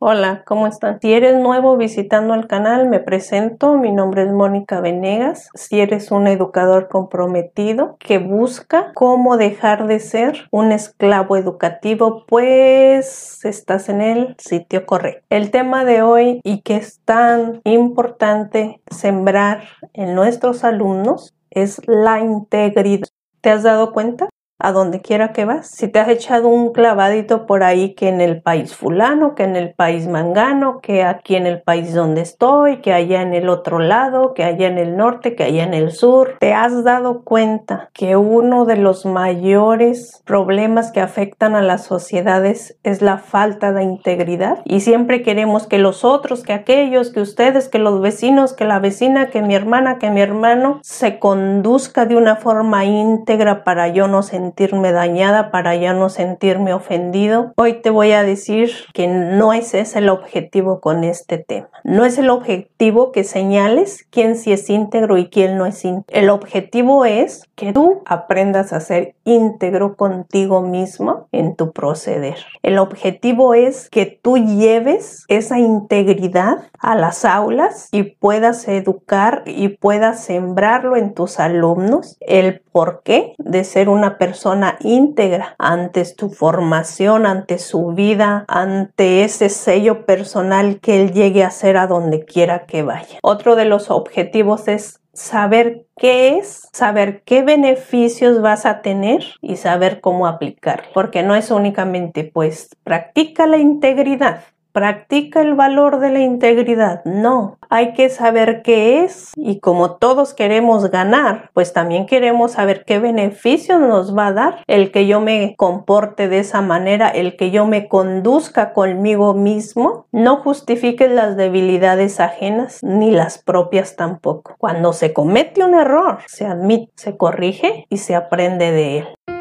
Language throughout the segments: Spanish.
Hola, ¿cómo están? Si eres nuevo visitando el canal, me presento. Mi nombre es Mónica Venegas. Si eres un educador comprometido que busca cómo dejar de ser un esclavo educativo, pues estás en el sitio correcto. El tema de hoy y que es tan importante sembrar en nuestros alumnos es la integridad. ¿Te has dado cuenta? A donde quiera que vas. Si te has echado un clavadito por ahí que en el país fulano, que en el país mangano, que aquí en el país donde estoy, que allá en el otro lado, que allá en el norte, que allá en el sur, te has dado cuenta que uno de los mayores problemas que afectan a las sociedades es la falta de integridad y siempre queremos que los otros, que aquellos, que ustedes, que los vecinos, que la vecina, que mi hermana, que mi hermano se conduzca de una forma íntegra para yo no sentir sentirme dañada, para ya no sentirme ofendido. Hoy te voy a decir que no ese es el objetivo con este tema. No es el objetivo que señales quién sí es íntegro y quién no es íntegro. El objetivo es que tú aprendas a ser íntegro contigo mismo en tu proceder. El objetivo es que tú lleves esa integridad a las aulas y puedas educar y puedas sembrarlo en tus alumnos el porqué de ser una persona persona íntegra ante tu formación, ante su vida, ante ese sello personal que él llegue a ser a donde quiera que vaya. Otro de los objetivos es saber qué es, saber qué beneficios vas a tener y saber cómo aplicar, porque no es únicamente pues practica la integridad, practica el valor de la integridad. No, hay que saber qué es y como todos queremos ganar, pues también queremos saber qué beneficios nos va a dar el que yo me comporte de esa manera, el que yo me conduzca conmigo mismo. No justifiques las debilidades ajenas ni las propias tampoco. Cuando se comete un error, se admite, se corrige y se aprende de él.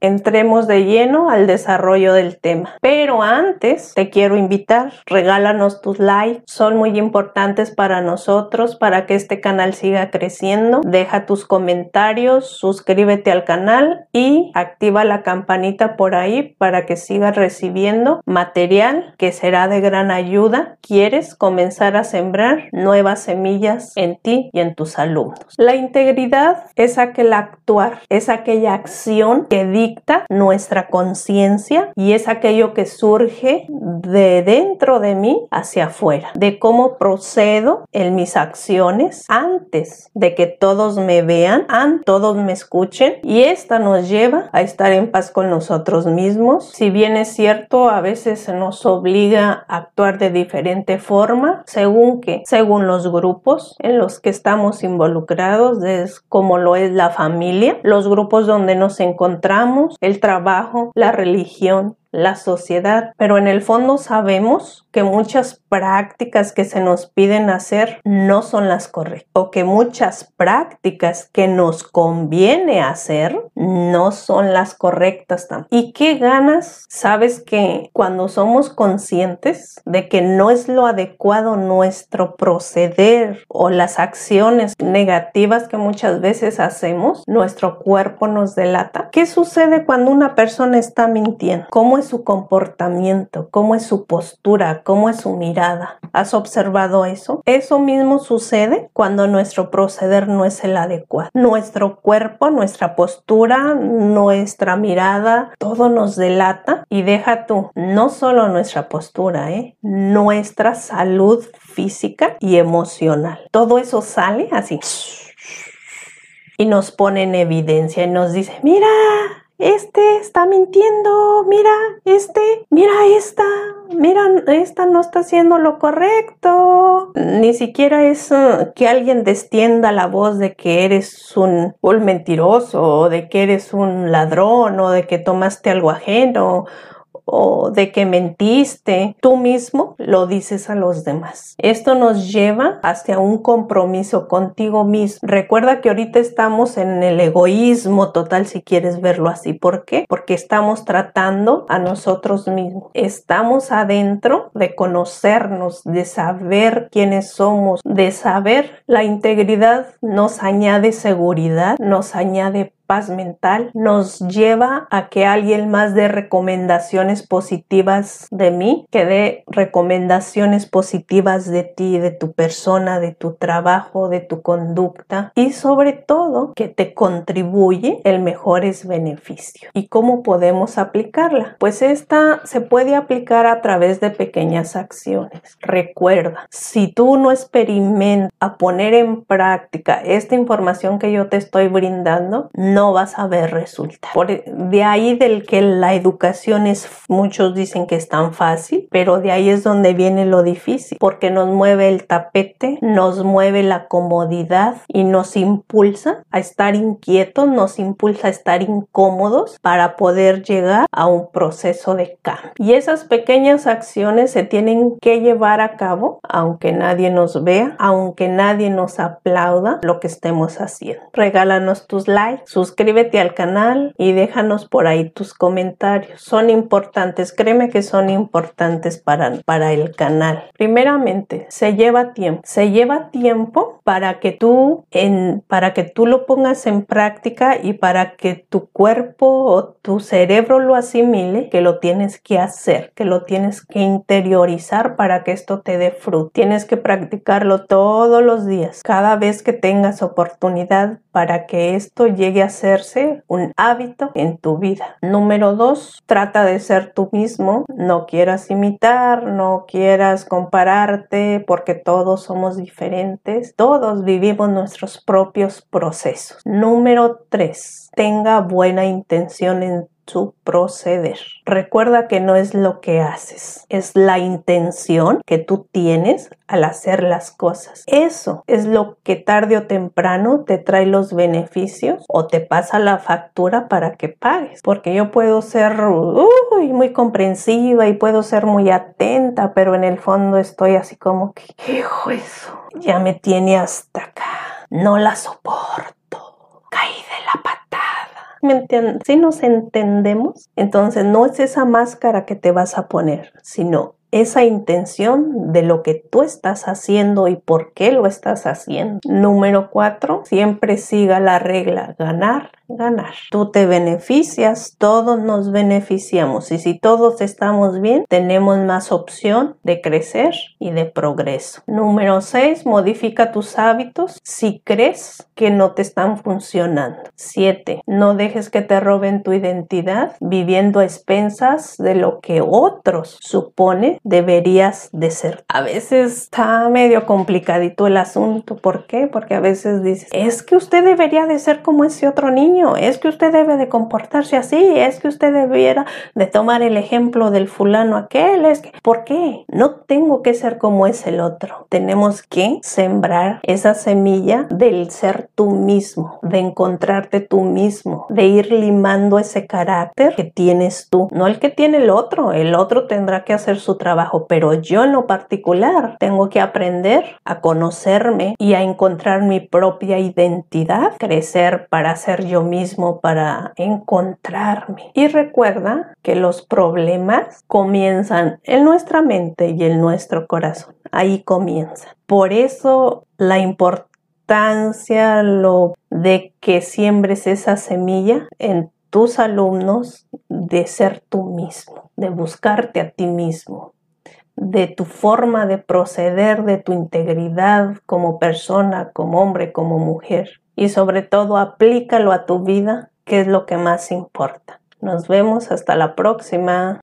Entremos de lleno al desarrollo del tema. Pero antes te quiero invitar, regálanos tus likes, son muy importantes para nosotros, para que este canal siga creciendo. Deja tus comentarios, suscríbete al canal y activa la campanita por ahí para que sigas recibiendo material que será de gran ayuda. ¿Quieres comenzar a sembrar nuevas semillas en ti y en tus alumnos? La integridad es aquel actuar, es aquella acción que nuestra conciencia y es aquello que surge de dentro de mí hacia afuera, de cómo procedo en mis acciones antes de que todos me vean, todos me escuchen y esta nos lleva a estar en paz con nosotros mismos. Si bien es cierto, a veces nos obliga a actuar de diferente forma, según que, según los grupos en los que estamos involucrados, es como lo es la familia, los grupos donde nos encontramos, el trabajo, la religión, la sociedad, pero en el fondo sabemos que muchas prácticas que se nos piden hacer no son las correctas o que muchas prácticas que nos conviene hacer no son las correctas tampoco. ¿Y qué ganas? Sabes que cuando somos conscientes de que no es lo adecuado nuestro proceder o las acciones negativas que muchas veces hacemos, nuestro cuerpo nos delata. ¿Qué sucede cuando una persona está mintiendo? ¿Cómo su comportamiento? ¿Cómo es su postura? ¿Cómo es su mirada? ¿Has observado eso? Eso mismo sucede cuando nuestro proceder no es el adecuado. Nuestro cuerpo, nuestra postura, nuestra mirada, todo nos delata y deja tú, no solo nuestra postura, ¿eh? nuestra salud física y emocional. Todo eso sale así y nos pone en evidencia y nos dice, mira, este está mintiendo, mira, este, mira esta, mira, esta no está haciendo lo correcto. Ni siquiera es uh, que alguien destienda la voz de que eres un, un mentiroso, o de que eres un ladrón, o de que tomaste algo ajeno, o de que mentiste, tú mismo lo dices a los demás. Esto nos lleva hacia un compromiso contigo mismo. Recuerda que ahorita estamos en el egoísmo total si quieres verlo así. ¿Por qué? Porque estamos tratando a nosotros mismos. Estamos adentro de conocernos, de saber quiénes somos, de saber la integridad nos añade seguridad, nos añade paz mental nos lleva a que alguien más dé recomendaciones positivas de mí, que dé recomendaciones positivas de ti, de tu persona, de tu trabajo, de tu conducta y sobre todo que te contribuye el mejores beneficios. ¿Y cómo podemos aplicarla? Pues esta se puede aplicar a través de pequeñas acciones. Recuerda, si tú no experimentas poner en práctica esta información que yo te estoy brindando, no no vas a ver resultados. de ahí del que la educación es, muchos dicen que es tan fácil, pero de ahí es donde viene lo difícil, porque nos mueve el tapete, nos mueve la comodidad y nos impulsa a estar inquietos, nos impulsa a estar incómodos para poder llegar a un proceso de cambio. Y esas pequeñas acciones se tienen que llevar a cabo, aunque nadie nos vea, aunque nadie nos aplauda lo que estemos haciendo. Regálanos tus likes, sus suscríbete al canal y déjanos por ahí tus comentarios. Son importantes, créeme que son importantes para, para el canal. Primeramente, se lleva tiempo. Se lleva tiempo para que tú en, para que tú lo pongas en práctica y para que tu cuerpo o tu cerebro lo asimile, que lo tienes que hacer, que lo tienes que interiorizar para que esto te dé fruto. Tienes que practicarlo todos los días, cada vez que tengas oportunidad para que esto llegue a hacerse un hábito en tu vida. Número dos, trata de ser tú mismo, no quieras imitar, no quieras compararte porque todos somos diferentes, todos vivimos nuestros propios procesos. Número tres, tenga buena intención en proceder. Recuerda que no es lo que haces, es la intención que tú tienes al hacer las cosas. Eso es lo que tarde o temprano te trae los beneficios o te pasa la factura para que pagues. Porque yo puedo ser muy comprensiva y puedo ser muy atenta, pero en el fondo estoy así como que, hijo eso, ya me tiene hasta acá. No la soporto. Caí de la patada si nos entendemos, entonces no es esa máscara que te vas a poner, sino esa intención de lo que tú estás haciendo y por qué lo estás haciendo. Número cuatro, siempre siga la regla ganar, ganar. Tú te beneficias, todos nos beneficiamos y si todos estamos bien, tenemos más opción de crecer y de progreso. Número 6, modifica tus hábitos si crees que no te están funcionando. 7, no dejes que te roben tu identidad viviendo a expensas de lo que otros supone deberías de ser. A veces está medio complicadito el asunto. ¿Por qué? Porque a veces dices, es que usted debería de ser como ese otro es que usted debe de comportarse así, es que usted debiera de tomar el ejemplo del fulano aquel, es que, ¿por qué? No tengo que ser como es el otro. Tenemos que sembrar esa semilla del ser tú mismo, de encontrarte tú mismo, de ir limando ese carácter que tienes tú, no el que tiene el otro, el otro tendrá que hacer su trabajo, pero yo en lo particular tengo que aprender a conocerme y a encontrar mi propia identidad, crecer para ser yo mismo para encontrarme. Y recuerda que los problemas comienzan en nuestra mente y en nuestro corazón. Ahí comienzan. Por eso la importancia lo de que siembres esa semilla en tus alumnos de ser tú mismo, de buscarte a ti mismo, de tu forma de proceder, de tu integridad como persona, como hombre, como mujer y sobre todo aplícalo a tu vida, que es lo que más importa. Nos vemos hasta la próxima.